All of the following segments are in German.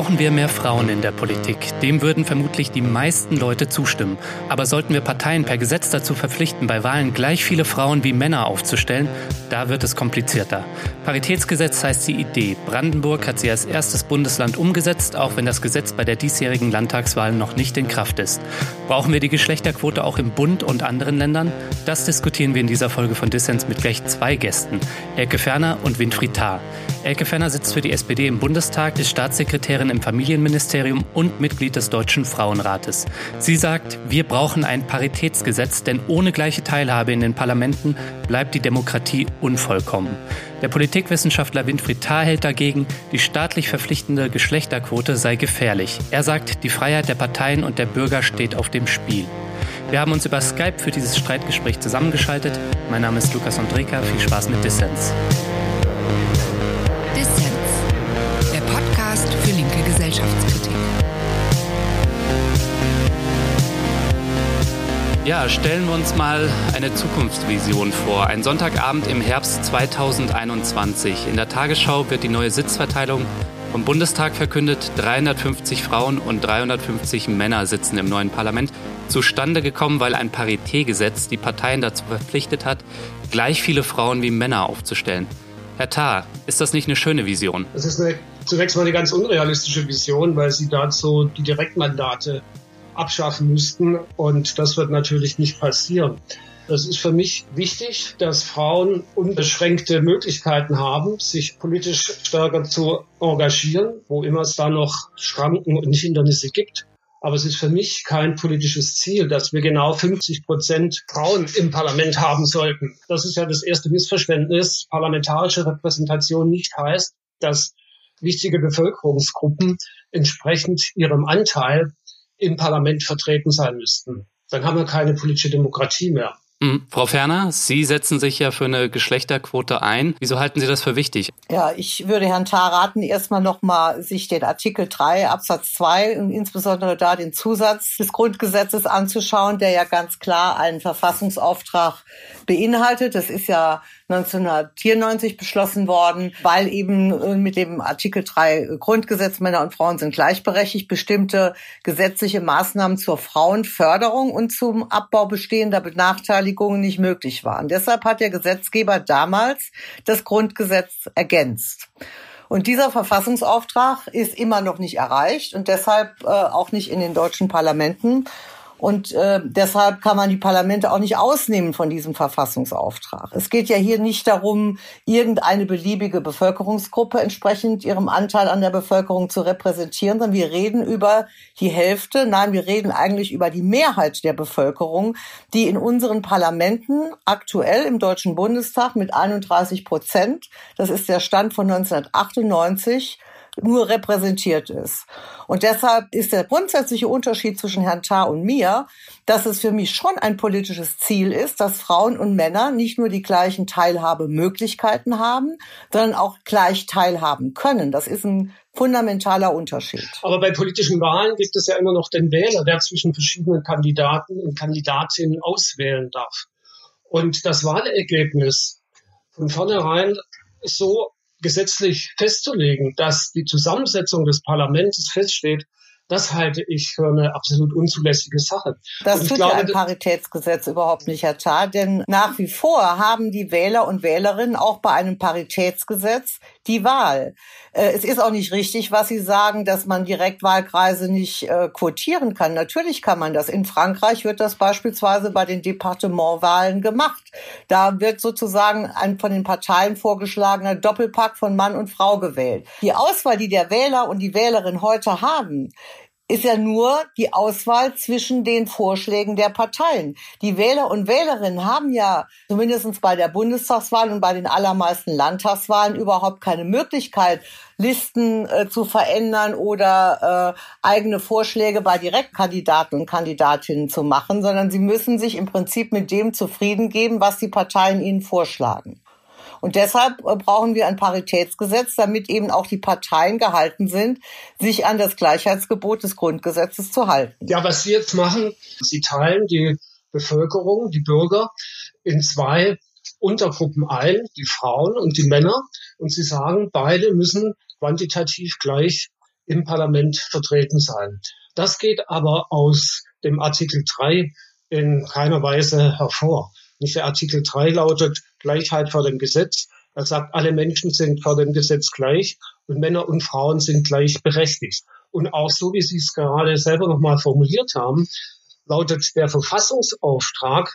brauchen wir mehr Frauen in der Politik. Dem würden vermutlich die meisten Leute zustimmen. Aber sollten wir Parteien per Gesetz dazu verpflichten, bei Wahlen gleich viele Frauen wie Männer aufzustellen, da wird es komplizierter. Paritätsgesetz heißt die Idee. Brandenburg hat sie als erstes Bundesland umgesetzt, auch wenn das Gesetz bei der diesjährigen Landtagswahl noch nicht in Kraft ist. Brauchen wir die Geschlechterquote auch im Bund und anderen Ländern? Das diskutieren wir in dieser Folge von Dissens mit gleich zwei Gästen, Elke Ferner und Winfried Tarr. Elke Ferner sitzt für die SPD im Bundestag, ist Staatssekretärin im Familienministerium und Mitglied des Deutschen Frauenrates. Sie sagt, wir brauchen ein Paritätsgesetz, denn ohne gleiche Teilhabe in den Parlamenten bleibt die Demokratie unvollkommen. Der Politikwissenschaftler Winfried Thar hält dagegen, die staatlich verpflichtende Geschlechterquote sei gefährlich. Er sagt, die Freiheit der Parteien und der Bürger steht auf dem Spiel. Wir haben uns über Skype für dieses Streitgespräch zusammengeschaltet. Mein Name ist Lukas Andreka. Viel Spaß mit Dissens. Gesellschaftskritik. Ja, stellen wir uns mal eine Zukunftsvision vor. Ein Sonntagabend im Herbst 2021. In der Tagesschau wird die neue Sitzverteilung vom Bundestag verkündet. 350 Frauen und 350 Männer sitzen im neuen Parlament. Zustande gekommen, weil ein Paritätgesetz die Parteien dazu verpflichtet hat, gleich viele Frauen wie Männer aufzustellen. Herr Tarr, ist das nicht eine schöne Vision? Das ist eine, zunächst mal eine ganz unrealistische Vision, weil Sie dazu die Direktmandate abschaffen müssten. Und das wird natürlich nicht passieren. Das ist für mich wichtig, dass Frauen unbeschränkte Möglichkeiten haben, sich politisch stärker zu engagieren, wo immer es da noch Schranken und Hindernisse gibt. Aber es ist für mich kein politisches Ziel, dass wir genau 50 Prozent Frauen im Parlament haben sollten. Das ist ja das erste Missverständnis. Parlamentarische Repräsentation nicht heißt, dass wichtige Bevölkerungsgruppen entsprechend ihrem Anteil im Parlament vertreten sein müssten. Dann haben wir keine politische Demokratie mehr. Mhm. Frau Ferner, Sie setzen sich ja für eine Geschlechterquote ein. Wieso halten Sie das für wichtig? Ja, ich würde Herrn Tarr raten, erstmal nochmal sich den Artikel 3 Absatz 2 und insbesondere da den Zusatz des Grundgesetzes anzuschauen, der ja ganz klar einen Verfassungsauftrag beinhaltet. Das ist ja 1994 beschlossen worden, weil eben äh, mit dem Artikel 3 Grundgesetz Männer und Frauen sind gleichberechtigt bestimmte gesetzliche Maßnahmen zur Frauenförderung und zum Abbau bestehender Benachteiligungen nicht möglich waren. Deshalb hat der Gesetzgeber damals das Grundgesetz ergänzt. Und dieser Verfassungsauftrag ist immer noch nicht erreicht und deshalb äh, auch nicht in den deutschen Parlamenten. Und äh, deshalb kann man die Parlamente auch nicht ausnehmen von diesem Verfassungsauftrag. Es geht ja hier nicht darum, irgendeine beliebige Bevölkerungsgruppe entsprechend ihrem Anteil an der Bevölkerung zu repräsentieren, sondern wir reden über die Hälfte, nein, wir reden eigentlich über die Mehrheit der Bevölkerung, die in unseren Parlamenten aktuell im Deutschen Bundestag mit 31 Prozent, das ist der Stand von 1998, nur repräsentiert ist. Und deshalb ist der grundsätzliche Unterschied zwischen Herrn Tarr und mir, dass es für mich schon ein politisches Ziel ist, dass Frauen und Männer nicht nur die gleichen Teilhabemöglichkeiten haben, sondern auch gleich teilhaben können. Das ist ein fundamentaler Unterschied. Aber bei politischen Wahlen gibt es ja immer noch den Wähler, der zwischen verschiedenen Kandidaten und Kandidatinnen auswählen darf. Und das Wahlergebnis von vornherein so gesetzlich festzulegen, dass die Zusammensetzung des Parlaments feststeht, das halte ich für eine absolut unzulässige Sache. Das tut glaube, ja ein Paritätsgesetz überhaupt nicht, Herr Tarr, denn nach wie vor haben die Wähler und Wählerinnen auch bei einem Paritätsgesetz die Wahl. Äh, es ist auch nicht richtig, was Sie sagen, dass man Direktwahlkreise nicht äh, quotieren kann. Natürlich kann man das. In Frankreich wird das beispielsweise bei den Departementwahlen gemacht. Da wird sozusagen ein von den Parteien vorgeschlagener Doppelpack von Mann und Frau gewählt. Die Auswahl, die der Wähler und die Wählerin heute haben, ist ja nur die Auswahl zwischen den Vorschlägen der Parteien. Die Wähler und Wählerinnen haben ja zumindest bei der Bundestagswahl und bei den allermeisten Landtagswahlen überhaupt keine Möglichkeit, Listen äh, zu verändern oder äh, eigene Vorschläge bei Direktkandidaten und Kandidatinnen zu machen, sondern sie müssen sich im Prinzip mit dem zufrieden geben, was die Parteien ihnen vorschlagen. Und deshalb äh, brauchen wir ein Paritätsgesetz, damit eben auch die Parteien gehalten sind, sich an das Gleichheitsgebot des Grundgesetzes zu halten. Ja, was Sie jetzt machen, Sie teilen die Bevölkerung, die Bürger in zwei Untergruppen ein, die Frauen und die Männer. Und Sie sagen, beide müssen quantitativ gleich im Parlament vertreten sein. Das geht aber aus dem Artikel 3 in keiner Weise hervor. Nicht der Artikel 3 lautet Gleichheit vor dem Gesetz. Er sagt, alle Menschen sind vor dem Gesetz gleich und Männer und Frauen sind gleichberechtigt. Und auch so, wie Sie es gerade selber nochmal formuliert haben, lautet der Verfassungsauftrag,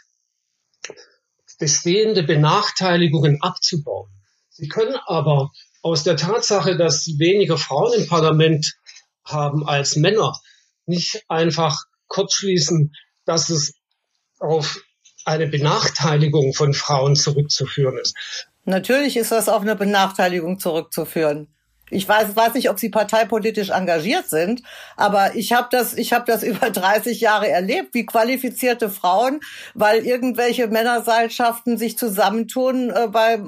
bestehende Benachteiligungen abzubauen. Sie können aber aus der Tatsache, dass Sie weniger Frauen im Parlament haben als Männer, nicht einfach kurzschließen, dass es auf eine Benachteiligung von Frauen zurückzuführen ist. Natürlich ist das auf eine Benachteiligung zurückzuführen. Ich weiß, weiß nicht, ob Sie parteipolitisch engagiert sind, aber ich habe das, ich habe das über 30 Jahre erlebt, wie qualifizierte Frauen, weil irgendwelche Männerseilschaften sich zusammentun äh, bei äh,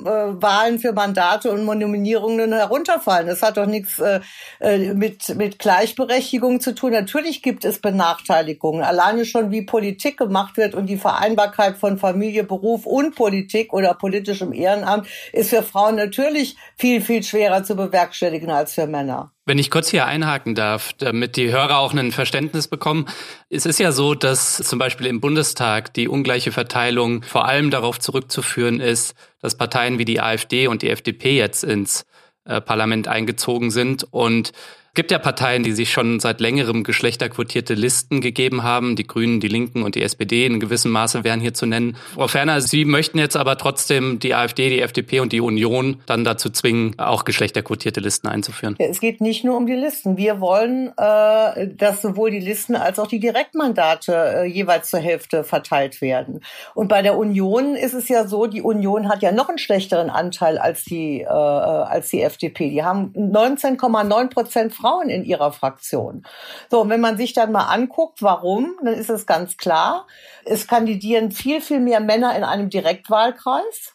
Wahlen für Mandate und Nominierungen herunterfallen. Das hat doch nichts äh, äh, mit mit Gleichberechtigung zu tun. Natürlich gibt es Benachteiligungen. Alleine schon, wie Politik gemacht wird und die Vereinbarkeit von Familie, Beruf und Politik oder politischem Ehrenamt ist für Frauen natürlich viel viel schwerer zu bewerkstelligen bewerkstelligen als für Männer. Wenn ich kurz hier einhaken darf, damit die Hörer auch ein Verständnis bekommen. Es ist ja so, dass zum Beispiel im Bundestag die ungleiche Verteilung vor allem darauf zurückzuführen ist, dass Parteien wie die AfD und die FDP jetzt ins äh, Parlament eingezogen sind und gibt ja Parteien, die sich schon seit längerem geschlechterquotierte Listen gegeben haben. Die Grünen, die Linken und die SPD in gewissem Maße wären hier zu nennen. Frau Ferner, Sie möchten jetzt aber trotzdem die AfD, die FDP und die Union dann dazu zwingen, auch geschlechterquotierte Listen einzuführen. Es geht nicht nur um die Listen. Wir wollen, äh, dass sowohl die Listen als auch die Direktmandate äh, jeweils zur Hälfte verteilt werden. Und bei der Union ist es ja so, die Union hat ja noch einen schlechteren Anteil als die, äh, als die FDP. Die haben 19,9 Prozent Frauen Frauen in ihrer Fraktion. So, und wenn man sich dann mal anguckt, warum, dann ist es ganz klar, es kandidieren viel, viel mehr Männer in einem Direktwahlkreis.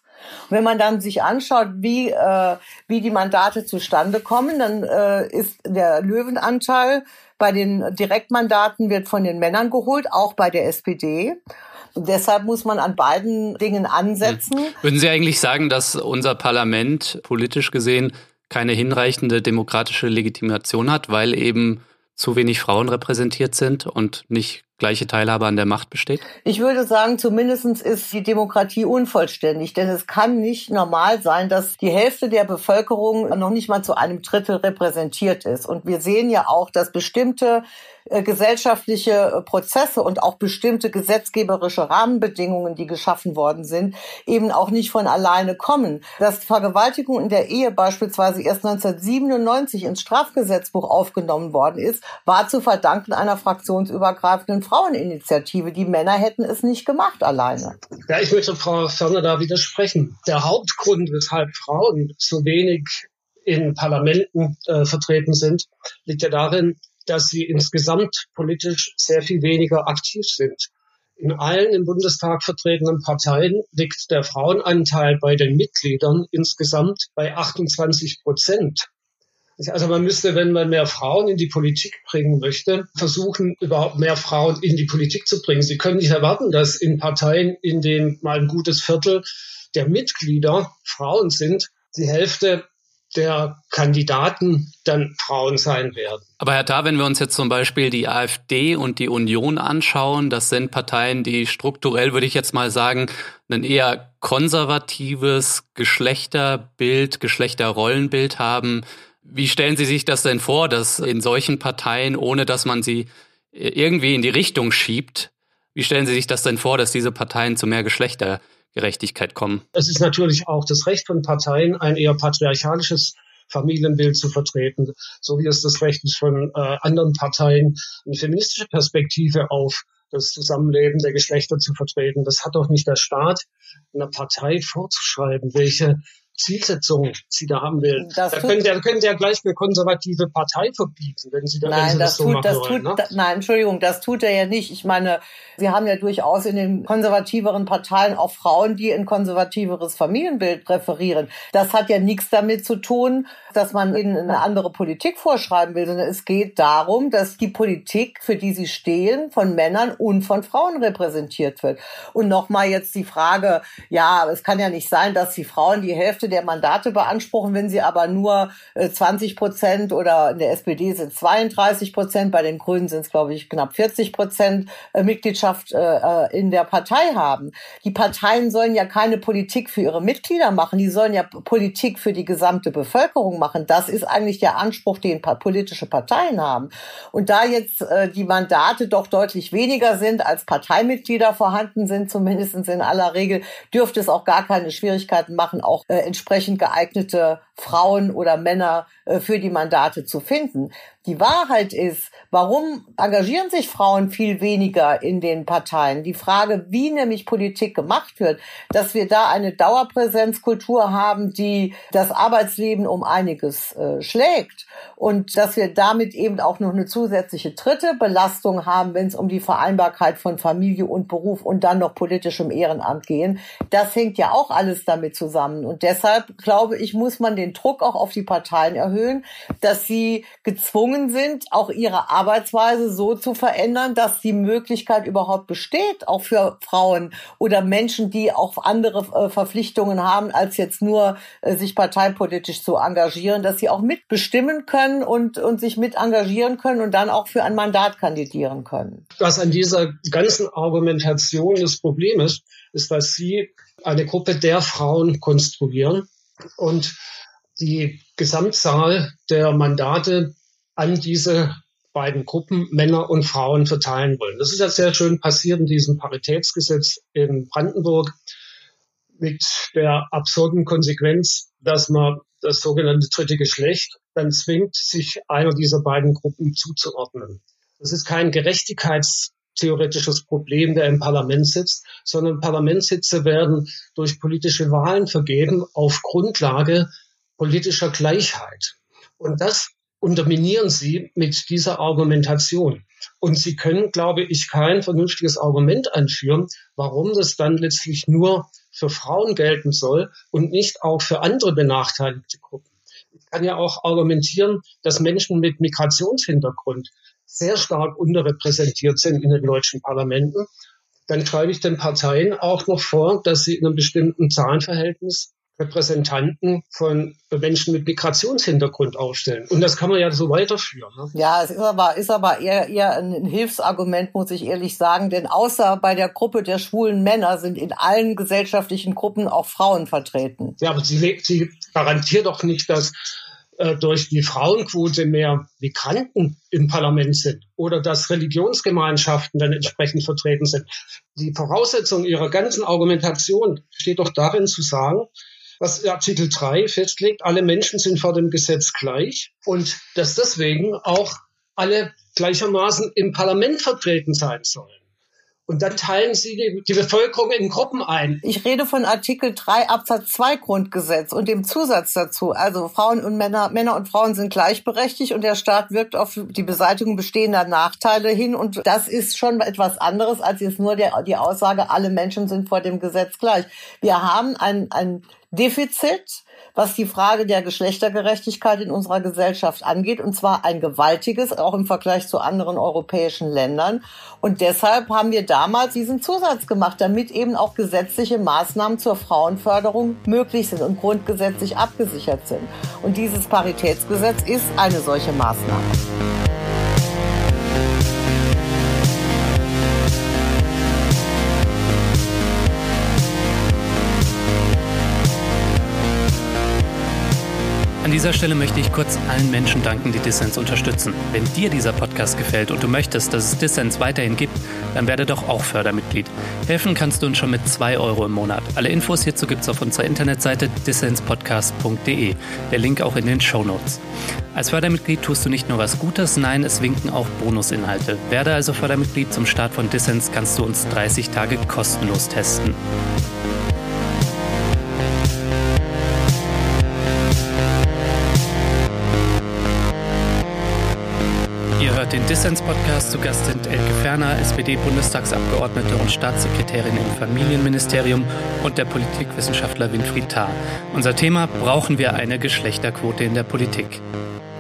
wenn man dann sich anschaut, wie, äh, wie die Mandate zustande kommen, dann äh, ist der Löwenanteil bei den Direktmandaten wird von den Männern geholt, auch bei der SPD. Und deshalb muss man an beiden Dingen ansetzen. Würden Sie eigentlich sagen, dass unser Parlament politisch gesehen keine hinreichende demokratische Legitimation hat, weil eben zu wenig Frauen repräsentiert sind und nicht gleiche Teilhabe an der Macht besteht? Ich würde sagen, zumindestens ist die Demokratie unvollständig, denn es kann nicht normal sein, dass die Hälfte der Bevölkerung noch nicht mal zu einem Drittel repräsentiert ist. Und wir sehen ja auch, dass bestimmte äh, gesellschaftliche äh, Prozesse und auch bestimmte gesetzgeberische Rahmenbedingungen, die geschaffen worden sind, eben auch nicht von alleine kommen. Dass Vergewaltigung in der Ehe beispielsweise erst 1997 ins Strafgesetzbuch aufgenommen worden ist, war zu verdanken einer fraktionsübergreifenden Fraueninitiative. Die Männer hätten es nicht gemacht alleine. Ja, ich möchte Frau Ferner da widersprechen. Der Hauptgrund, weshalb Frauen so wenig in Parlamenten äh, vertreten sind, liegt ja darin, dass sie insgesamt politisch sehr viel weniger aktiv sind. In allen im Bundestag vertretenen Parteien liegt der Frauenanteil bei den Mitgliedern insgesamt bei 28 Prozent. Also man müsste, wenn man mehr Frauen in die Politik bringen möchte, versuchen, überhaupt mehr Frauen in die Politik zu bringen. Sie können nicht erwarten, dass in Parteien, in denen mal ein gutes Viertel der Mitglieder Frauen sind, die Hälfte der Kandidaten dann Frauen sein werden. Aber Herr Tar, wenn wir uns jetzt zum Beispiel die AfD und die Union anschauen, das sind Parteien, die strukturell, würde ich jetzt mal sagen, ein eher konservatives Geschlechterbild, Geschlechterrollenbild haben. Wie stellen Sie sich das denn vor, dass in solchen Parteien, ohne dass man sie irgendwie in die Richtung schiebt, wie stellen Sie sich das denn vor, dass diese Parteien zu mehr Geschlechter Gerechtigkeit kommen. Es ist natürlich auch das Recht von Parteien, ein eher patriarchalisches Familienbild zu vertreten, so wie es das Recht ist von äh, anderen Parteien, eine feministische Perspektive auf das Zusammenleben der Geschlechter zu vertreten. Das hat doch nicht der Staat einer Partei vorzuschreiben, welche Zielsetzung sie da haben will. Das da können, da können Sie ja gleich eine konservative Partei verbieten, wenn Sie, da, nein, wenn Sie das, das so tut, machen das wollen. Tut, ne? Nein, Entschuldigung, das tut er ja nicht. Ich meine, Sie haben ja durchaus in den konservativeren Parteien auch Frauen, die ein konservativeres Familienbild präferieren. Das hat ja nichts damit zu tun, dass man ihnen eine andere Politik vorschreiben will, sondern es geht darum, dass die Politik, für die sie stehen, von Männern und von Frauen repräsentiert wird. Und nochmal jetzt die Frage, ja, es kann ja nicht sein, dass die Frauen die Hälfte der Mandate beanspruchen, wenn sie aber nur 20 Prozent oder in der SPD sind 32 Prozent, bei den Grünen sind es, glaube ich, knapp 40 Prozent Mitgliedschaft in der Partei haben. Die Parteien sollen ja keine Politik für ihre Mitglieder machen, die sollen ja Politik für die gesamte Bevölkerung machen. Das ist eigentlich der Anspruch, den politische Parteien haben. Und da jetzt äh, die Mandate doch deutlich weniger sind, als Parteimitglieder vorhanden sind, zumindest in aller Regel, dürfte es auch gar keine Schwierigkeiten machen, auch äh, entsprechend geeignete Frauen oder Männer äh, für die Mandate zu finden. Die Wahrheit ist, warum engagieren sich Frauen viel weniger in den Parteien? Die Frage, wie nämlich Politik gemacht wird, dass wir da eine Dauerpräsenzkultur haben, die das Arbeitsleben um einiges äh, schlägt und dass wir damit eben auch noch eine zusätzliche dritte Belastung haben, wenn es um die Vereinbarkeit von Familie und Beruf und dann noch politischem Ehrenamt gehen. Das hängt ja auch alles damit zusammen. Und deshalb glaube ich, muss man den Druck auch auf die Parteien erhöhen, dass sie gezwungen sind, auch ihre Arbeitsweise so zu verändern, dass die Möglichkeit überhaupt besteht, auch für Frauen oder Menschen, die auch andere äh, Verpflichtungen haben, als jetzt nur äh, sich parteipolitisch zu engagieren, dass sie auch mitbestimmen können und, und sich mit engagieren können und dann auch für ein Mandat kandidieren können. Was an dieser ganzen Argumentation das Problem ist, ist, dass Sie eine Gruppe der Frauen konstruieren und die Gesamtzahl der Mandate an diese beiden Gruppen, Männer und Frauen, verteilen wollen. Das ist ja sehr schön passiert in diesem Paritätsgesetz in Brandenburg mit der absurden Konsequenz, dass man das sogenannte dritte Geschlecht dann zwingt, sich einer dieser beiden Gruppen zuzuordnen. Das ist kein gerechtigkeitstheoretisches Problem, der im Parlament sitzt, sondern Parlamentssitze werden durch politische Wahlen vergeben auf Grundlage politischer Gleichheit. Und das unterminieren Sie mit dieser Argumentation. Und Sie können, glaube ich, kein vernünftiges Argument anführen, warum das dann letztlich nur für Frauen gelten soll und nicht auch für andere benachteiligte Gruppen. Ich kann ja auch argumentieren, dass Menschen mit Migrationshintergrund sehr stark unterrepräsentiert sind in den deutschen Parlamenten. Dann schreibe ich den Parteien auch noch vor, dass sie in einem bestimmten Zahlenverhältnis Repräsentanten von Menschen mit Migrationshintergrund aufstellen. Und das kann man ja so weiterführen. Ne? Ja, es ist aber, ist aber eher, eher ein Hilfsargument, muss ich ehrlich sagen. Denn außer bei der Gruppe der schwulen Männer sind in allen gesellschaftlichen Gruppen auch Frauen vertreten. Ja, aber sie, sie garantiert doch nicht, dass äh, durch die Frauenquote mehr Migranten im Parlament sind oder dass Religionsgemeinschaften dann entsprechend vertreten sind. Die Voraussetzung ihrer ganzen Argumentation steht doch darin zu sagen, was Artikel 3 festlegt, alle Menschen sind vor dem Gesetz gleich und dass deswegen auch alle gleichermaßen im Parlament vertreten sein sollen. Und dann teilen sie die, die, Bevölkerung in Gruppen ein. Ich rede von Artikel 3 Absatz 2 Grundgesetz und dem Zusatz dazu. Also Frauen und Männer, Männer und Frauen sind gleichberechtigt und der Staat wirkt auf die Beseitigung bestehender Nachteile hin. Und das ist schon etwas anderes als jetzt nur der, die Aussage, alle Menschen sind vor dem Gesetz gleich. Wir haben ein, ein Defizit, was die Frage der Geschlechtergerechtigkeit in unserer Gesellschaft angeht, und zwar ein gewaltiges, auch im Vergleich zu anderen europäischen Ländern. Und deshalb haben wir damals diesen Zusatz gemacht, damit eben auch gesetzliche Maßnahmen zur Frauenförderung möglich sind und grundgesetzlich abgesichert sind. Und dieses Paritätsgesetz ist eine solche Maßnahme. An dieser Stelle möchte ich kurz allen Menschen danken, die Dissens unterstützen. Wenn dir dieser Podcast gefällt und du möchtest, dass es Dissens weiterhin gibt, dann werde doch auch Fördermitglied. Helfen kannst du uns schon mit 2 Euro im Monat. Alle Infos hierzu gibt es auf unserer Internetseite dissenspodcast.de. Der Link auch in den Show Notes. Als Fördermitglied tust du nicht nur was Gutes, nein, es winken auch Bonusinhalte. Werde also Fördermitglied zum Start von Dissens, kannst du uns 30 Tage kostenlos testen. Den Dissens-Podcast. Zu Gast sind Elke Ferner, SPD-Bundestagsabgeordnete und Staatssekretärin im Familienministerium und der Politikwissenschaftler Winfried Tarr. Unser Thema, brauchen wir eine Geschlechterquote in der Politik?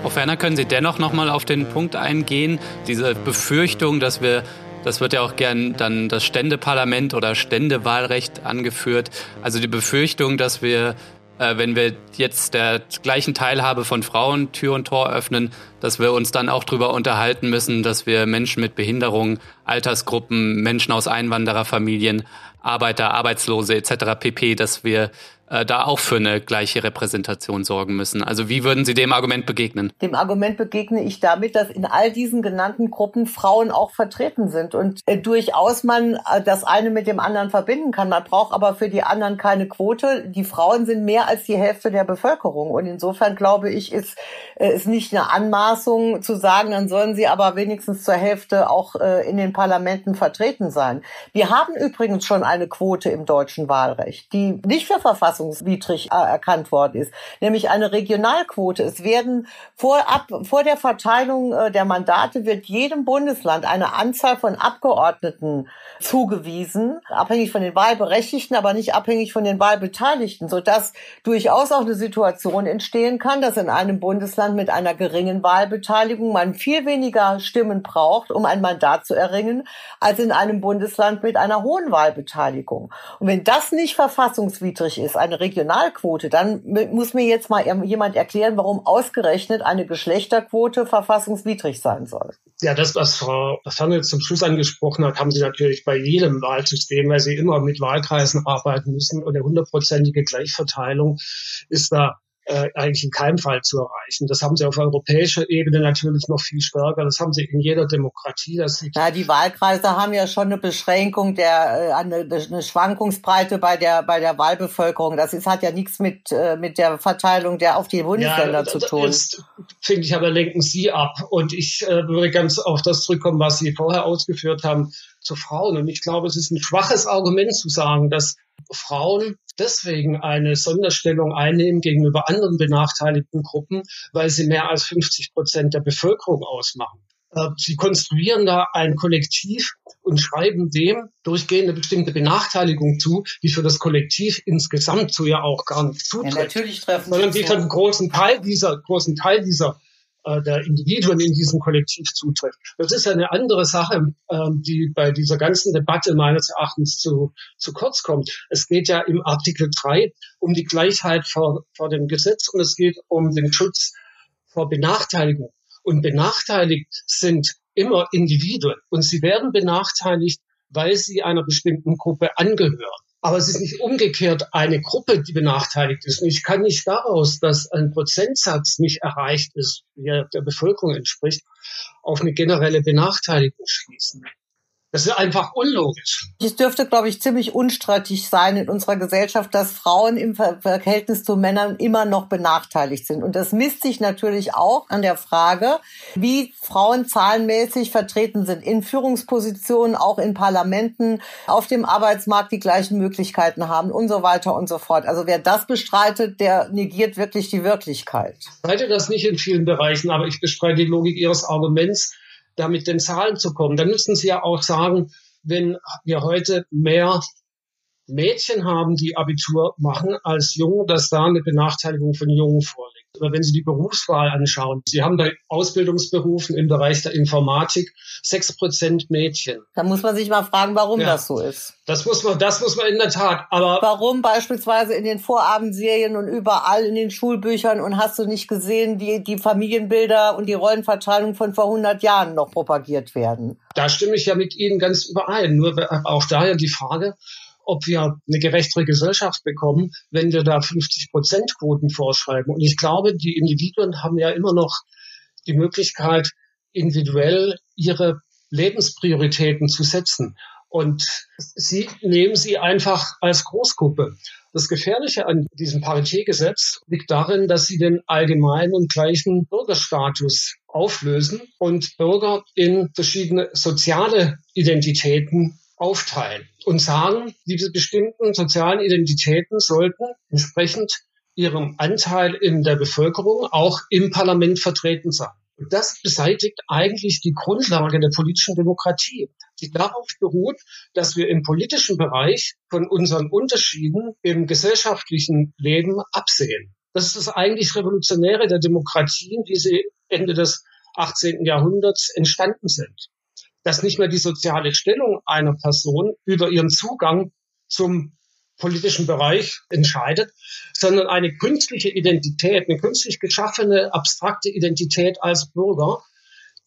Frau Ferner, können Sie dennoch noch mal auf den Punkt eingehen, diese Befürchtung, dass wir das wird ja auch gern dann das Ständeparlament oder Ständewahlrecht angeführt. Also die Befürchtung, dass wir äh, wenn wir jetzt der gleichen Teilhabe von Frauen Tür und Tor öffnen, dass wir uns dann auch darüber unterhalten müssen, dass wir Menschen mit Behinderungen, Altersgruppen, Menschen aus Einwandererfamilien, Arbeiter, Arbeitslose etc. pp, dass wir äh, da auch für eine gleiche Repräsentation sorgen müssen. Also wie würden Sie dem Argument begegnen? Dem Argument begegne ich damit, dass in all diesen genannten Gruppen Frauen auch vertreten sind und äh, durchaus man äh, das eine mit dem anderen verbinden kann. Man braucht aber für die anderen keine Quote. Die Frauen sind mehr als die Hälfte der Bevölkerung und insofern glaube ich, ist es nicht eine Anmaßung zu sagen, dann sollen sie aber wenigstens zur Hälfte auch äh, in den Parlamenten vertreten sein. Wir haben übrigens schon eine Quote im deutschen Wahlrecht, die nicht für Verfassung verfassungswidrig erkannt worden ist, nämlich eine Regionalquote. Es werden vor, vor der Verteilung äh, der Mandate wird jedem Bundesland eine Anzahl von Abgeordneten zugewiesen, abhängig von den Wahlberechtigten, aber nicht abhängig von den Wahlbeteiligten, sodass durchaus auch eine Situation entstehen kann, dass in einem Bundesland mit einer geringen Wahlbeteiligung man viel weniger Stimmen braucht, um ein Mandat zu erringen, als in einem Bundesland mit einer hohen Wahlbeteiligung. Und wenn das nicht verfassungswidrig ist, eine Regionalquote, dann muss mir jetzt mal jemand erklären, warum ausgerechnet eine Geschlechterquote verfassungswidrig sein soll. Ja, das, was Frau Fange zum Schluss angesprochen hat, haben Sie natürlich bei jedem Wahlsystem, weil Sie immer mit Wahlkreisen arbeiten müssen und eine hundertprozentige Gleichverteilung ist da äh, eigentlich in keinem Fall zu erreichen. Das haben sie auf europäischer Ebene natürlich noch viel stärker. Das haben sie in jeder Demokratie. Sie ja, die Wahlkreise haben ja schon eine Beschränkung der äh, eine, eine Schwankungsbreite bei der bei der Wahlbevölkerung. Das ist hat ja nichts mit äh, mit der Verteilung der auf die Bundesländer ja, zu tun. Jetzt finde ich aber lenken Sie ab und ich äh, würde ganz auf das zurückkommen, was Sie vorher ausgeführt haben zu Frauen. Und ich glaube, es ist ein schwaches Argument zu sagen, dass Frauen deswegen eine Sonderstellung einnehmen gegenüber anderen benachteiligten Gruppen, weil sie mehr als 50 Prozent der Bevölkerung ausmachen. Äh, sie konstruieren da ein Kollektiv und schreiben dem durchgehend eine bestimmte Benachteiligung zu, die für das Kollektiv insgesamt so ja auch gar nicht zutrifft. Ja, natürlich treffen sondern die einen großen Teil dieser, großen Teil dieser äh, der Individuen in diesem Kollektiv zutrifft. Das ist eine andere Sache, ähm, die bei dieser ganzen Debatte meines Erachtens zu, zu kurz kommt. Es geht ja im Artikel 3 um die Gleichheit vor, vor dem Gesetz und es geht um den Schutz vor Benachteiligung. Und benachteiligt sind immer Individuen und sie werden benachteiligt, weil sie einer bestimmten Gruppe angehören. Aber es ist nicht umgekehrt eine Gruppe, die benachteiligt ist. Und ich kann nicht daraus, dass ein Prozentsatz nicht erreicht ist, der der Bevölkerung entspricht, auf eine generelle Benachteiligung schließen. Das ist einfach unlogisch. Es dürfte, glaube ich, ziemlich unstreitig sein in unserer Gesellschaft, dass Frauen im Verhältnis zu Männern immer noch benachteiligt sind. Und das misst sich natürlich auch an der Frage, wie Frauen zahlenmäßig vertreten sind in Führungspositionen, auch in Parlamenten, auf dem Arbeitsmarkt die gleichen Möglichkeiten haben und so weiter und so fort. Also wer das bestreitet, der negiert wirklich die Wirklichkeit. Ich bestreite das nicht in vielen Bereichen, aber ich bestreite die Logik Ihres Arguments da mit den Zahlen zu kommen. Dann müssten Sie ja auch sagen, wenn wir heute mehr Mädchen haben, die Abitur machen als Jungen, dass da eine Benachteiligung von Jungen vorliegt. Oder wenn Sie die Berufswahl anschauen, Sie haben bei Ausbildungsberufen im Bereich der Informatik sechs Prozent Mädchen. Da muss man sich mal fragen, warum ja, das so ist. Das muss man, das muss man in der Tat. Aber warum beispielsweise in den Vorabendserien und überall in den Schulbüchern und hast du nicht gesehen, die die Familienbilder und die Rollenverteilung von vor 100 Jahren noch propagiert werden? Da stimme ich ja mit Ihnen ganz überein. Nur auch daher die Frage, ob wir eine gerechtere Gesellschaft bekommen, wenn wir da 50 Prozent Quoten vorschreiben. Und ich glaube, die Individuen haben ja immer noch die Möglichkeit, individuell ihre Lebensprioritäten zu setzen. Und sie nehmen sie einfach als Großgruppe. Das Gefährliche an diesem Paritätgesetz liegt darin, dass sie den allgemeinen und gleichen Bürgerstatus auflösen und Bürger in verschiedene soziale Identitäten aufteilen und sagen, diese bestimmten sozialen Identitäten sollten entsprechend ihrem Anteil in der Bevölkerung auch im Parlament vertreten sein. Und das beseitigt eigentlich die Grundlage der politischen Demokratie, die darauf beruht, dass wir im politischen Bereich von unseren Unterschieden im gesellschaftlichen Leben absehen. Das ist das eigentlich Revolutionäre der Demokratien, wie sie Ende des 18. Jahrhunderts entstanden sind dass nicht mehr die soziale Stellung einer Person über ihren Zugang zum politischen Bereich entscheidet, sondern eine künstliche Identität, eine künstlich geschaffene, abstrakte Identität als Bürger,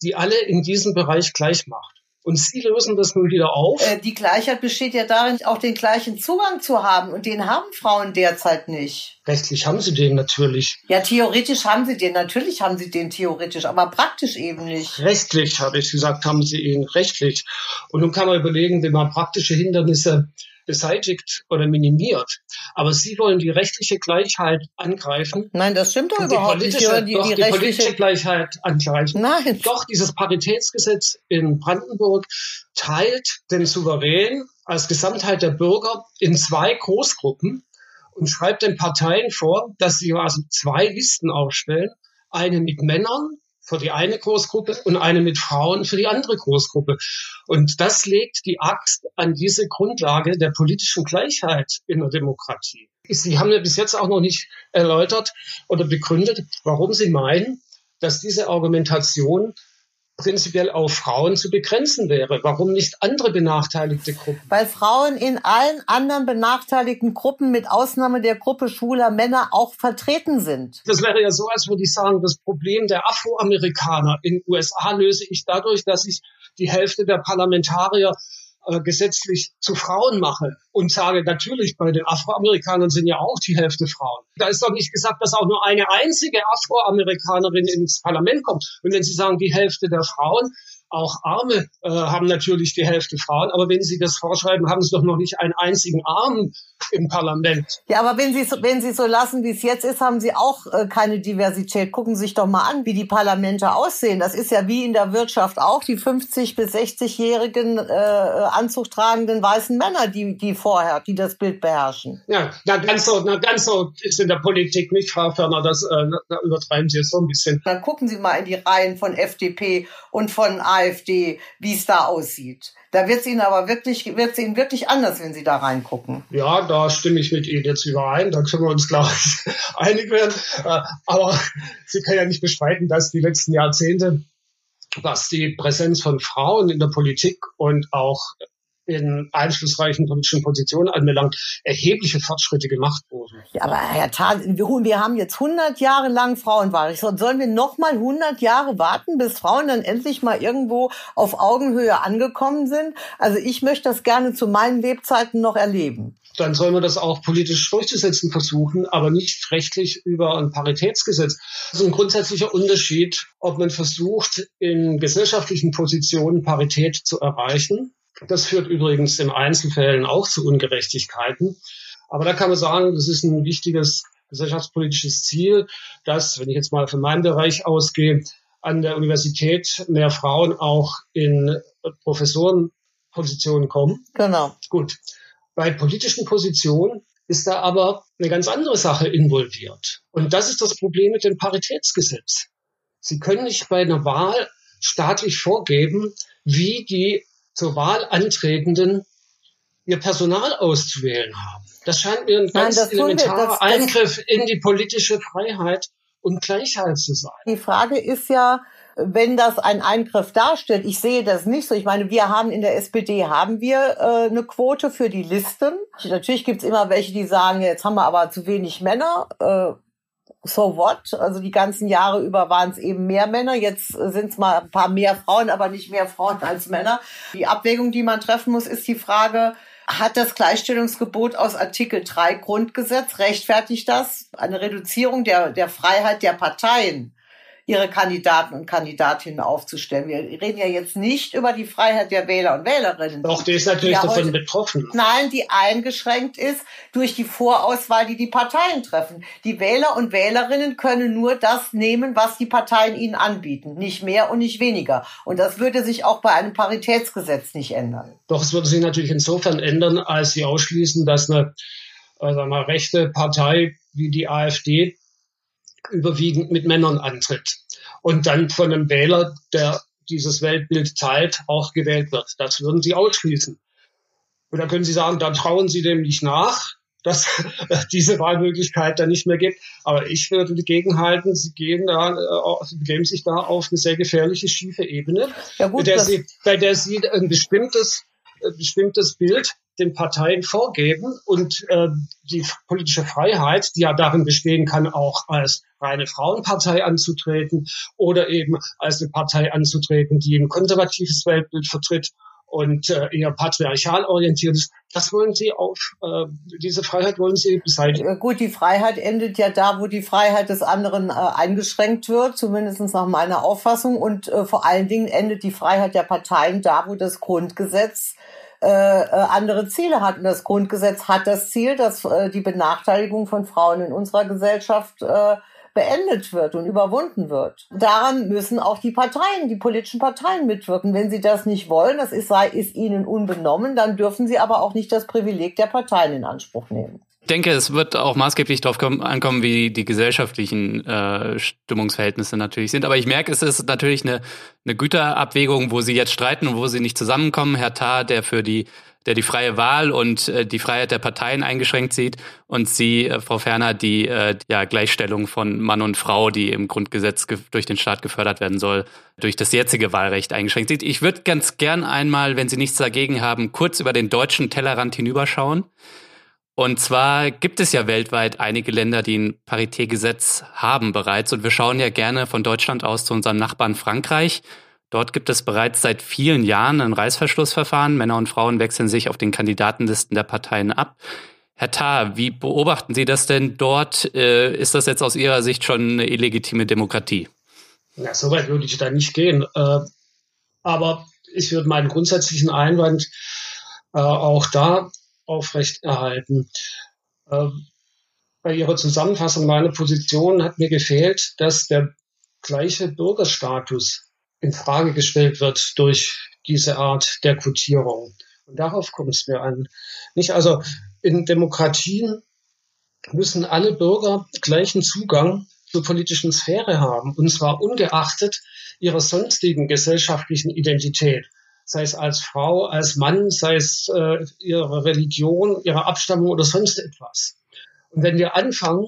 die alle in diesem Bereich gleich macht. Und Sie lösen das nun wieder auf. Äh, die Gleichheit besteht ja darin, auch den gleichen Zugang zu haben. Und den haben Frauen derzeit nicht. Rechtlich haben sie den natürlich. Ja, theoretisch haben sie den. Natürlich haben sie den theoretisch, aber praktisch eben nicht. Rechtlich, habe ich gesagt, haben sie ihn rechtlich. Und nun kann man überlegen, wie man praktische Hindernisse beseitigt oder minimiert. Aber Sie wollen die rechtliche Gleichheit angreifen. Nein, das stimmt doch überhaupt nicht. Die, die, doch, die, die politische Gleichheit angreifen. Nein. Doch, dieses Paritätsgesetz in Brandenburg teilt den Souverän als Gesamtheit der Bürger in zwei Großgruppen und schreibt den Parteien vor, dass sie also zwei Listen aufstellen. Eine mit Männern für die eine Großgruppe und eine mit Frauen für die andere Großgruppe. Und das legt die Axt an diese Grundlage der politischen Gleichheit in der Demokratie. Sie haben ja bis jetzt auch noch nicht erläutert oder begründet, warum Sie meinen, dass diese Argumentation prinzipiell auf Frauen zu begrenzen wäre. Warum nicht andere benachteiligte Gruppen? Weil Frauen in allen anderen benachteiligten Gruppen mit Ausnahme der Gruppe schwuler Männer auch vertreten sind. Das wäre ja so, als würde ich sagen, das Problem der Afroamerikaner in den USA löse ich dadurch, dass ich die Hälfte der Parlamentarier äh, gesetzlich zu Frauen mache und sage, natürlich, bei den Afroamerikanern sind ja auch die Hälfte Frauen. Da ist doch nicht gesagt, dass auch nur eine einzige Afroamerikanerin ins Parlament kommt. Und wenn Sie sagen, die Hälfte der Frauen, auch Arme äh, haben natürlich die Hälfte Frauen, aber wenn Sie das vorschreiben, haben Sie doch noch nicht einen einzigen Armen im Parlament. Ja, aber wenn Sie so, wenn Sie so lassen, wie es jetzt ist, haben Sie auch äh, keine Diversität. Gucken Sie sich doch mal an, wie die Parlamente aussehen. Das ist ja wie in der Wirtschaft auch die 50 bis 60-jährigen äh, Anzug tragenden weißen Männer, die die vorher, die das Bild beherrschen. Ja, na ganz so, na ganz so ist in der Politik nicht, Frau Ferner. Das äh, da übertreiben Sie jetzt so ein bisschen. Dann gucken Sie mal in die Reihen von FDP und von AfD, wie es da aussieht. Da wird es Ihnen aber wirklich, wird es Ihnen wirklich anders, wenn Sie da reingucken. Ja, da stimme ich mit Ihnen jetzt überein. Da können wir uns, glaube ich, einig werden. Äh, aber Sie können ja nicht bestreiten, dass die letzten Jahrzehnte, was die Präsenz von Frauen in der Politik und auch in einflussreichen politischen Positionen anbelangt, erhebliche Fortschritte gemacht wurden. Ja, aber Herr Thal, wir haben jetzt 100 Jahre lang Frauenwahlrecht. Sollen wir noch mal 100 Jahre warten, bis Frauen dann endlich mal irgendwo auf Augenhöhe angekommen sind? Also ich möchte das gerne zu meinen Lebzeiten noch erleben dann sollen wir das auch politisch durchzusetzen versuchen, aber nicht rechtlich über ein Paritätsgesetz. Das ist ein grundsätzlicher Unterschied, ob man versucht, in gesellschaftlichen Positionen Parität zu erreichen das führt übrigens in Einzelfällen auch zu Ungerechtigkeiten. Aber da kann man sagen, das ist ein wichtiges gesellschaftspolitisches Ziel, dass, wenn ich jetzt mal von meinem Bereich ausgehe, an der Universität mehr Frauen auch in Professorenpositionen kommen. Genau. Gut. Bei politischen Positionen ist da aber eine ganz andere Sache involviert. Und das ist das Problem mit dem Paritätsgesetz. Sie können nicht bei einer Wahl staatlich vorgeben, wie die zur Wahl antretenden ihr Personal auszuwählen haben. Das scheint mir ein ganz Nein, elementarer das, Eingriff in die politische Freiheit und Gleichheit zu sein. Die Frage ist ja, wenn das ein Eingriff darstellt, ich sehe das nicht so. Ich meine, wir haben in der SPD haben wir äh, eine Quote für die Listen. Natürlich gibt's immer welche, die sagen, jetzt haben wir aber zu wenig Männer. Äh, so what? Also die ganzen Jahre über waren es eben mehr Männer. Jetzt sind es mal ein paar mehr Frauen, aber nicht mehr Frauen als Männer. Die Abwägung, die man treffen muss, ist die Frage, hat das Gleichstellungsgebot aus Artikel 3 Grundgesetz, rechtfertigt das eine Reduzierung der, der Freiheit der Parteien? Ihre Kandidaten und Kandidatinnen aufzustellen. Wir reden ja jetzt nicht über die Freiheit der Wähler und Wählerinnen. Doch, die ist natürlich davon heute, betroffen. Nein, die eingeschränkt ist durch die Vorauswahl, die die Parteien treffen. Die Wähler und Wählerinnen können nur das nehmen, was die Parteien ihnen anbieten. Nicht mehr und nicht weniger. Und das würde sich auch bei einem Paritätsgesetz nicht ändern. Doch, es würde sich natürlich insofern ändern, als sie ausschließen, dass eine also eine rechte Partei wie die AfD überwiegend mit Männern antritt und dann von einem Wähler, der dieses Weltbild teilt, auch gewählt wird. Das würden Sie ausschließen. Und da können Sie sagen, dann trauen Sie dem nicht nach, dass diese Wahlmöglichkeit dann nicht mehr gibt. Aber ich würde dagegen halten, Sie gehen da, äh, Sie begeben sich da auf eine sehr gefährliche, schiefe Ebene, ja gut, bei, der Sie, bei der Sie ein bestimmtes, ein bestimmtes Bild den Parteien vorgeben und äh, die politische Freiheit, die ja darin bestehen kann, auch als reine Frauenpartei anzutreten oder eben als eine Partei anzutreten, die ein konservatives Weltbild vertritt und äh, eher patriarchal orientiert ist. Das wollen Sie auf, äh, diese Freiheit wollen Sie beseitigen. Äh, gut, die Freiheit endet ja da, wo die Freiheit des anderen äh, eingeschränkt wird, zumindest nach meiner Auffassung. Und äh, vor allen Dingen endet die Freiheit der Parteien da, wo das Grundgesetz äh, äh, andere Ziele hat. Und das Grundgesetz hat das Ziel, dass äh, die Benachteiligung von Frauen in unserer Gesellschaft äh, beendet wird und überwunden wird. Daran müssen auch die Parteien, die politischen Parteien mitwirken. Wenn sie das nicht wollen, das ist, sei, ist ihnen unbenommen, dann dürfen sie aber auch nicht das Privileg der Parteien in Anspruch nehmen. Ich denke, es wird auch maßgeblich darauf ankommen, wie die gesellschaftlichen äh, Stimmungsverhältnisse natürlich sind. Aber ich merke, es ist natürlich eine, eine Güterabwägung, wo Sie jetzt streiten und wo Sie nicht zusammenkommen. Herr Tarr, der für die der die freie Wahl und äh, die Freiheit der Parteien eingeschränkt sieht und Sie, äh, Frau Ferner, die äh, ja, Gleichstellung von Mann und Frau, die im Grundgesetz durch den Staat gefördert werden soll, durch das jetzige Wahlrecht eingeschränkt sieht. Ich würde ganz gern einmal, wenn Sie nichts dagegen haben, kurz über den deutschen Tellerrand hinüberschauen. Und zwar gibt es ja weltweit einige Länder, die ein Paritätgesetz haben bereits. Und wir schauen ja gerne von Deutschland aus zu unserem Nachbarn Frankreich. Dort gibt es bereits seit vielen Jahren ein Reißverschlussverfahren. Männer und Frauen wechseln sich auf den Kandidatenlisten der Parteien ab. Herr Tarr, wie beobachten Sie das denn dort? Äh, ist das jetzt aus Ihrer Sicht schon eine illegitime Demokratie? Ja, so weit würde ich da nicht gehen. Äh, aber ich würde meinen grundsätzlichen Einwand äh, auch da aufrechterhalten. Bei Ihrer Zusammenfassung meiner Position hat mir gefehlt, dass der gleiche Bürgerstatus in Frage gestellt wird durch diese Art der Quotierung. Und darauf kommt es mir an. Nicht also in Demokratien müssen alle Bürger gleichen Zugang zur politischen Sphäre haben, und zwar ungeachtet ihrer sonstigen gesellschaftlichen Identität, sei es als Frau, als Mann, sei es äh, ihre Religion, ihre Abstammung oder sonst etwas. Und wenn wir anfangen,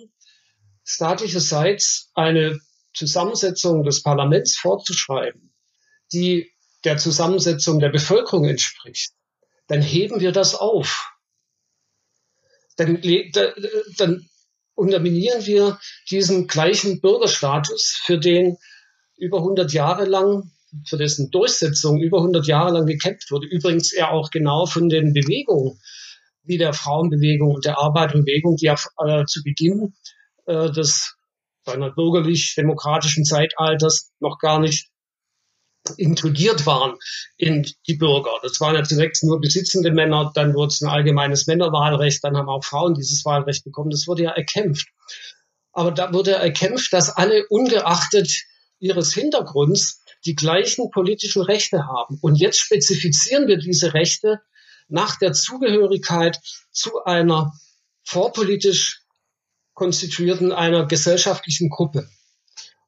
staatlicherseits eine Zusammensetzung des Parlaments vorzuschreiben, die der Zusammensetzung der Bevölkerung entspricht, dann heben wir das auf. Dann, dann unterminieren wir diesen gleichen Bürgerstatus, für den über 100 Jahre lang, für dessen Durchsetzung über 100 Jahre lang gekämpft wurde. Übrigens ja auch genau von den Bewegungen, wie der Frauenbewegung und der Arbeiterbewegung, die ja äh, zu Beginn äh, des seiner bürgerlich-demokratischen Zeitalters noch gar nicht inkludiert waren in die Bürger. Das waren ja zunächst nur besitzende Männer, dann wurde es ein allgemeines Männerwahlrecht, dann haben auch Frauen dieses Wahlrecht bekommen. Das wurde ja erkämpft. Aber da wurde erkämpft, dass alle ungeachtet ihres Hintergrunds die gleichen politischen Rechte haben. Und jetzt spezifizieren wir diese Rechte nach der Zugehörigkeit zu einer vorpolitisch konstituierten, einer gesellschaftlichen Gruppe.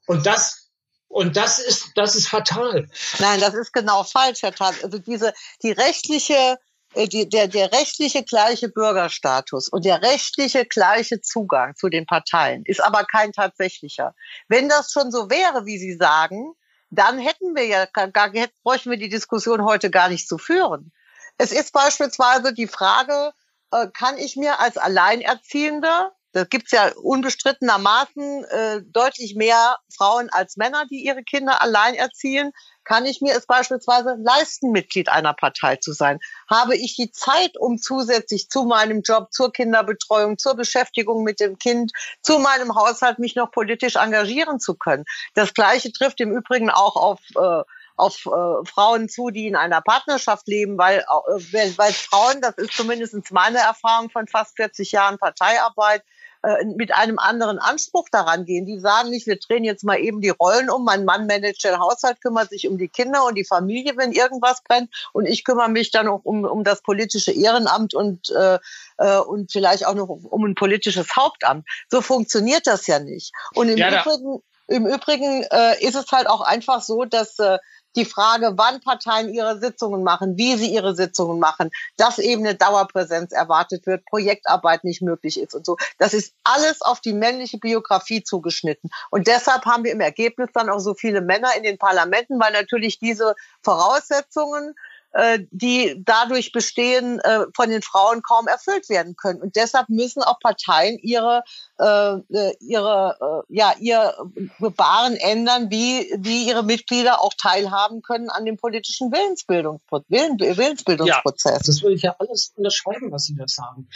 Und das und das ist, das ist fatal. Nein, das ist genau falsch, Herr Tat. Also diese, die rechtliche, äh, die, der, der rechtliche gleiche Bürgerstatus und der rechtliche gleiche Zugang zu den Parteien ist aber kein tatsächlicher. Wenn das schon so wäre, wie Sie sagen, dann hätten wir ja gar, bräuchten wir die Diskussion heute gar nicht zu führen. Es ist beispielsweise die Frage, äh, kann ich mir als Alleinerziehender da gibt's ja unbestrittenermaßen äh, deutlich mehr Frauen als Männer, die ihre Kinder allein erziehen. Kann ich mir es beispielsweise leisten, Mitglied einer Partei zu sein? Habe ich die Zeit, um zusätzlich zu meinem Job, zur Kinderbetreuung, zur Beschäftigung mit dem Kind, zu meinem Haushalt mich noch politisch engagieren zu können? Das Gleiche trifft im Übrigen auch auf äh, auf äh, Frauen zu, die in einer Partnerschaft leben, weil, äh, weil Frauen, das ist zumindest meine Erfahrung von fast 40 Jahren Parteiarbeit, äh, mit einem anderen Anspruch daran gehen. Die sagen nicht, wir drehen jetzt mal eben die Rollen um. Mein Mann managt den Haushalt, kümmert sich um die Kinder und die Familie, wenn irgendwas brennt. Und ich kümmere mich dann auch um, um das politische Ehrenamt und, äh, äh, und vielleicht auch noch um ein politisches Hauptamt. So funktioniert das ja nicht. Und im ja, Übrigen, im Übrigen äh, ist es halt auch einfach so, dass äh, die Frage, wann Parteien ihre Sitzungen machen, wie sie ihre Sitzungen machen, dass eben eine Dauerpräsenz erwartet wird, Projektarbeit nicht möglich ist und so. Das ist alles auf die männliche Biografie zugeschnitten. Und deshalb haben wir im Ergebnis dann auch so viele Männer in den Parlamenten, weil natürlich diese Voraussetzungen äh, die dadurch bestehen, äh, von den Frauen kaum erfüllt werden können. Und deshalb müssen auch Parteien ihre, äh, äh ihre, äh, ja, ihr Gebaren ändern, wie, wie ihre Mitglieder auch teilhaben können an dem politischen Willensbildungspro Willen, Willensbildungsprozess. Ja, das würde ich ja alles unterschreiben, was Sie da sagen.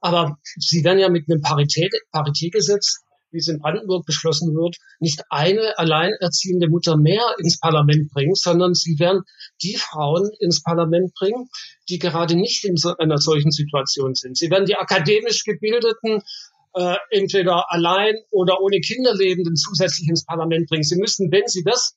Aber Sie werden ja mit einem Parität, Paritätgesetz wie es in Brandenburg beschlossen wird, nicht eine alleinerziehende Mutter mehr ins Parlament bringen, sondern sie werden die Frauen ins Parlament bringen, die gerade nicht in so einer solchen Situation sind. Sie werden die akademisch gebildeten, äh, entweder allein oder ohne Kinder lebenden zusätzlich ins Parlament bringen. Sie müssen, wenn Sie das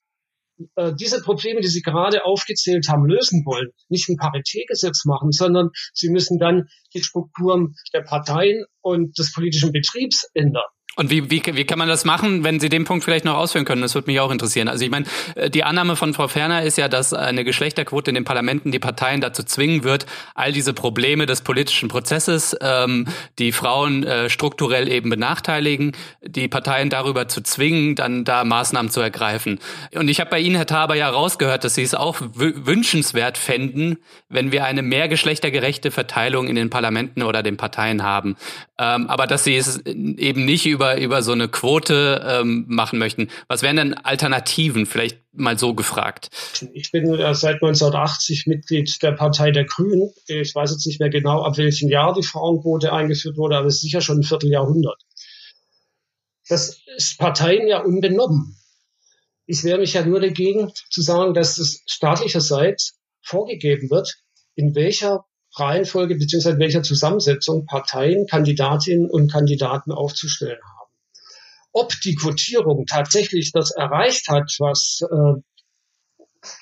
äh, diese Probleme, die Sie gerade aufgezählt haben, lösen wollen, nicht ein Paritätgesetz machen, sondern Sie müssen dann die Strukturen der Parteien und des politischen Betriebs ändern. Und wie, wie, wie kann man das machen, wenn Sie den Punkt vielleicht noch ausführen können? Das würde mich auch interessieren. Also ich meine, äh, die Annahme von Frau Ferner ist ja, dass eine Geschlechterquote in den Parlamenten die Parteien dazu zwingen wird, all diese Probleme des politischen Prozesses, ähm, die Frauen äh, strukturell eben benachteiligen, die Parteien darüber zu zwingen, dann da Maßnahmen zu ergreifen. Und ich habe bei Ihnen, Herr Taber, ja rausgehört, dass Sie es auch wünschenswert fänden, wenn wir eine mehr geschlechtergerechte Verteilung in den Parlamenten oder den Parteien haben. Ähm, aber dass Sie es eben nicht über über, über so eine Quote ähm, machen möchten. Was wären denn Alternativen? Vielleicht mal so gefragt. Ich bin äh, seit 1980 Mitglied der Partei der Grünen. Ich weiß jetzt nicht mehr genau, ab welchem Jahr die Frauenquote eingeführt wurde, aber es ist sicher schon ein Vierteljahrhundert. Das ist Parteien ja unbenommen. Ich wehre mich ja nur dagegen zu sagen, dass es staatlicherseits vorgegeben wird, in welcher Reihenfolge beziehungsweise welcher Zusammensetzung Parteien Kandidatinnen und Kandidaten aufzustellen haben ob die Quotierung tatsächlich das erreicht hat, was äh,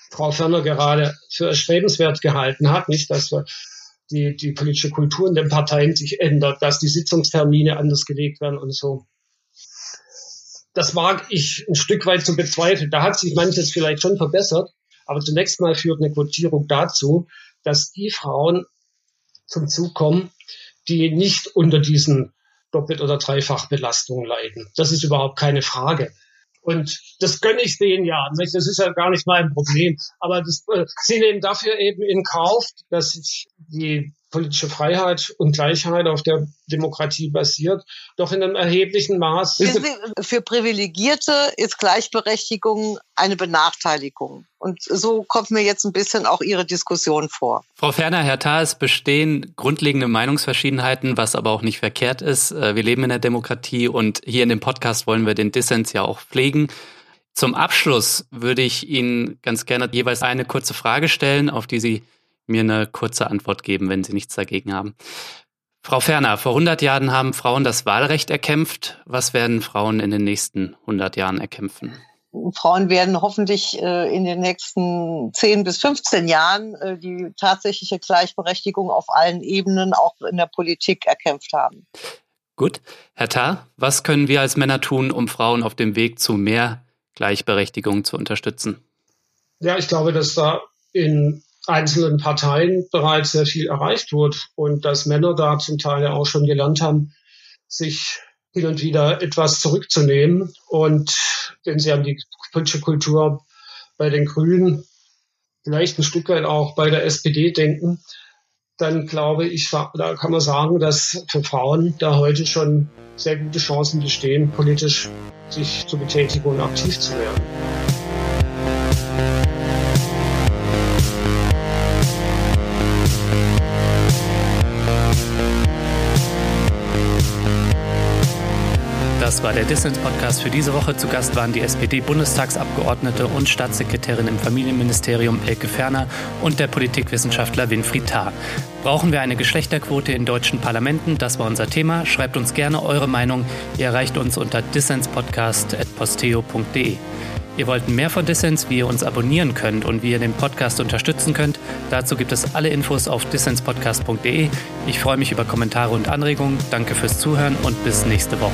Frau Ferner gerade für erstrebenswert gehalten hat, nicht, dass die, die politische Kultur in den Parteien sich ändert, dass die Sitzungstermine anders gelegt werden und so. Das wage ich ein Stück weit zu bezweifeln. Da hat sich manches vielleicht schon verbessert, aber zunächst mal führt eine Quotierung dazu, dass die Frauen zum Zug kommen, die nicht unter diesen Doppelt- oder Dreifachbelastung leiden. Das ist überhaupt keine Frage. Und das gönne ich denen ja. Das ist ja gar nicht mein Problem. Aber das, äh, sie nehmen dafür eben in Kauf, dass sich die politische Freiheit und Gleichheit auf der Demokratie basiert, doch in einem erheblichen Maß. Für Privilegierte ist Gleichberechtigung eine Benachteiligung. Und so kommt mir jetzt ein bisschen auch Ihre Diskussion vor. Frau Ferner, Herr Tha, es bestehen grundlegende Meinungsverschiedenheiten, was aber auch nicht verkehrt ist. Äh, wir leben in der Demokratie und hier in dem Podcast wollen wir den Dissens ja auch pflegen. Zum Abschluss würde ich Ihnen ganz gerne jeweils eine kurze Frage stellen, auf die Sie mir eine kurze Antwort geben, wenn Sie nichts dagegen haben. Frau Ferner, vor 100 Jahren haben Frauen das Wahlrecht erkämpft. Was werden Frauen in den nächsten 100 Jahren erkämpfen? Frauen werden hoffentlich äh, in den nächsten 10 bis 15 Jahren äh, die tatsächliche Gleichberechtigung auf allen Ebenen, auch in der Politik, erkämpft haben. Gut. Herr Tarr, was können wir als Männer tun, um Frauen auf dem Weg zu mehr Gleichberechtigung zu unterstützen? Ja, ich glaube, dass da in einzelnen Parteien bereits sehr viel erreicht wurde und dass Männer da zum Teil auch schon gelernt haben, sich hin und wieder etwas zurückzunehmen. Und wenn Sie an die politische Kultur bei den Grünen, vielleicht ein Stück weit auch bei der SPD denken, dann glaube ich, da kann man sagen, dass für Frauen da heute schon sehr gute Chancen bestehen, politisch sich zu betätigen und aktiv zu werden. War der Dissens-Podcast für diese Woche. Zu Gast waren die SPD-Bundestagsabgeordnete und Staatssekretärin im Familienministerium Elke Ferner und der Politikwissenschaftler Winfried Tarr. Brauchen wir eine Geschlechterquote in deutschen Parlamenten? Das war unser Thema. Schreibt uns gerne eure Meinung. Ihr erreicht uns unter dissenspodcast.posteo.de. Ihr wollt mehr von Dissens, wie ihr uns abonnieren könnt und wie ihr den Podcast unterstützen könnt. Dazu gibt es alle Infos auf dissenspodcast.de. Ich freue mich über Kommentare und Anregungen. Danke fürs Zuhören und bis nächste Woche.